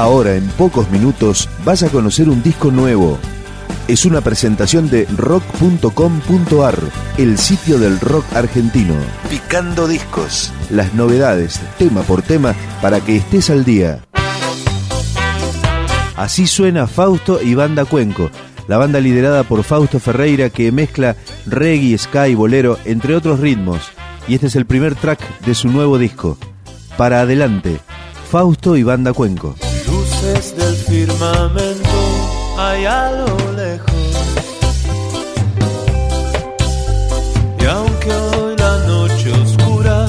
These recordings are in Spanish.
Ahora, en pocos minutos, vas a conocer un disco nuevo. Es una presentación de rock.com.ar, el sitio del rock argentino. Picando discos. Las novedades, tema por tema, para que estés al día. Así suena Fausto y Banda Cuenco, la banda liderada por Fausto Ferreira que mezcla reggae, ska y bolero, entre otros ritmos. Y este es el primer track de su nuevo disco. Para adelante, Fausto y Banda Cuenco. Luces del firmamento hay a lo lejos. Y aunque hoy la noche oscura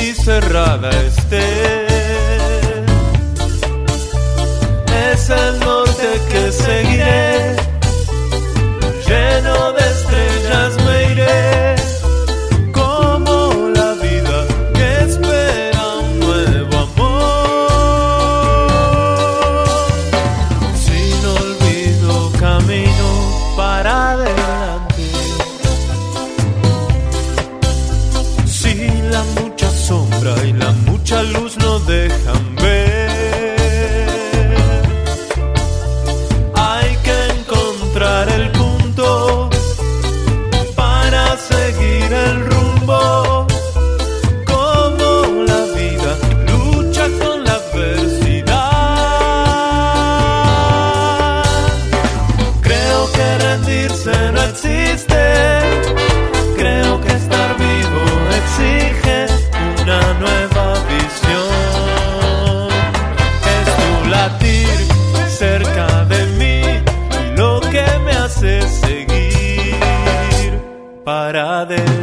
y cerrada esté, es el norte que seguiré, el punto para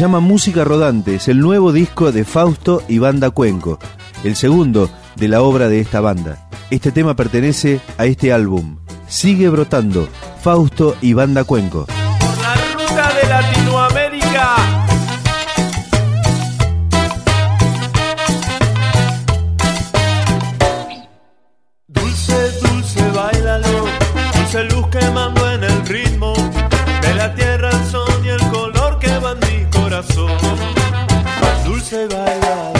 llama Música Rodante, es el nuevo disco de Fausto y Banda Cuenco, el segundo de la obra de esta banda. Este tema pertenece a este álbum. Sigue brotando, Fausto y Banda Cuenco. La ruta de Latinoamérica. Dulce, dulce, bailalo. Dulce luz quemando Dulce, bailalo.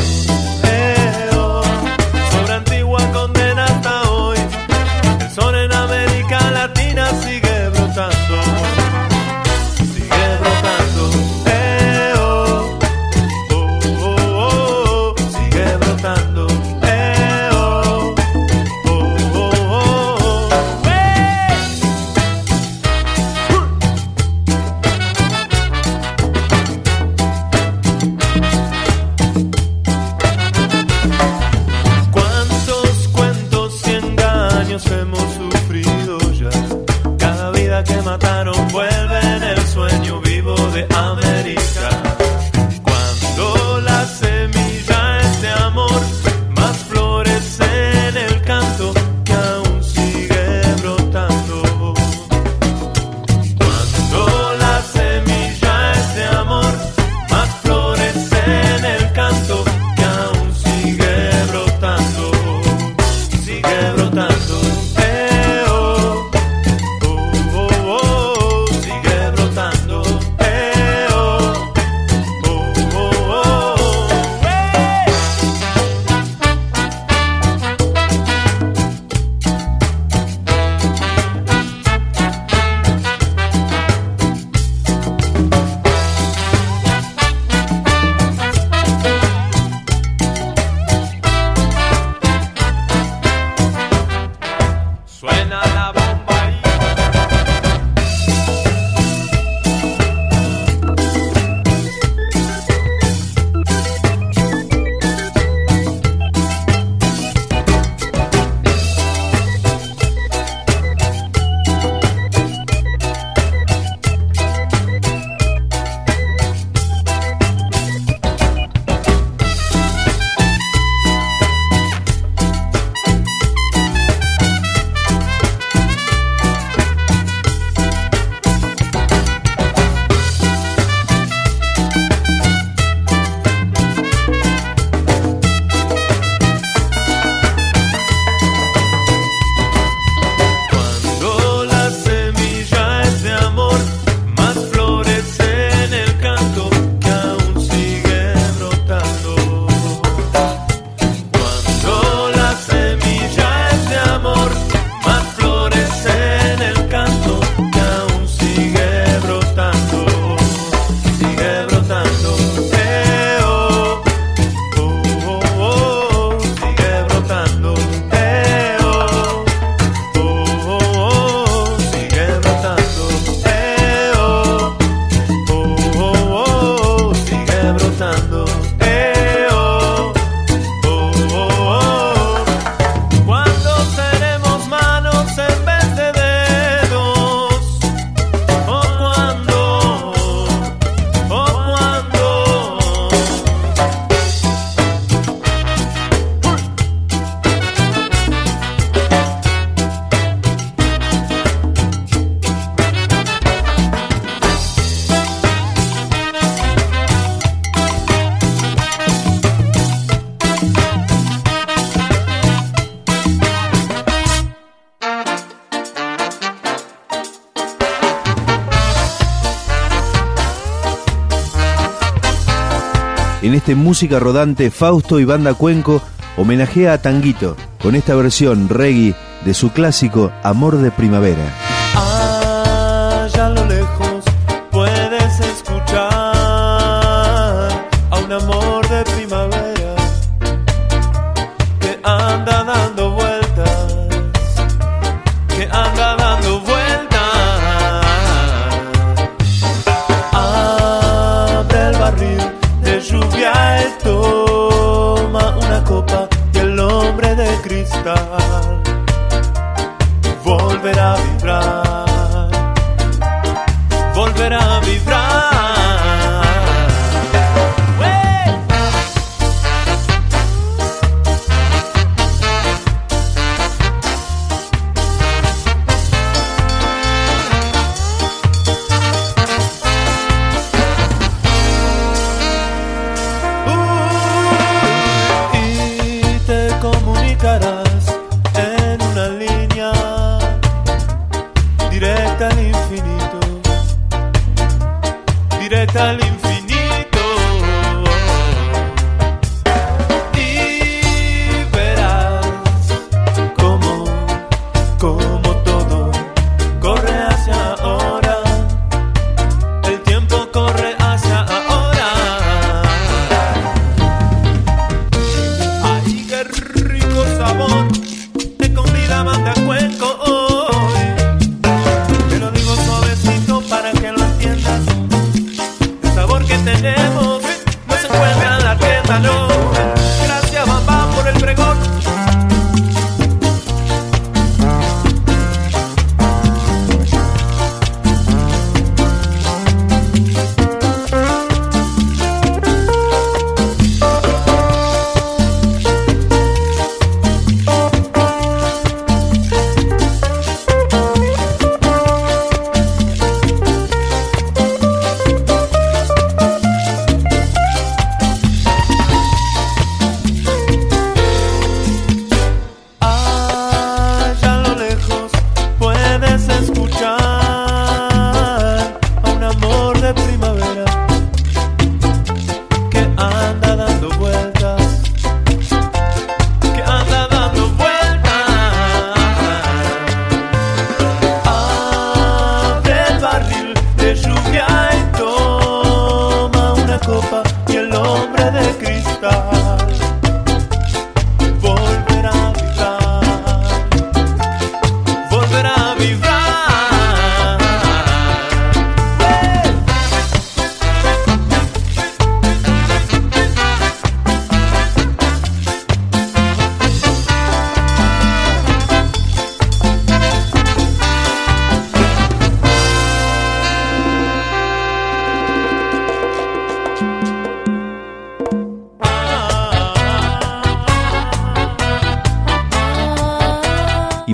En este música rodante, Fausto y Banda Cuenco homenajea a Tanguito con esta versión reggae de su clásico Amor de Primavera.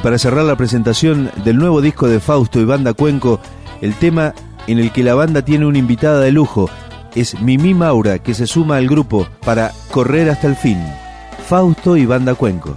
Para cerrar la presentación del nuevo disco de Fausto y Banda Cuenco, el tema en el que la banda tiene una invitada de lujo es Mimi Maura, que se suma al grupo para correr hasta el fin. Fausto y Banda Cuenco.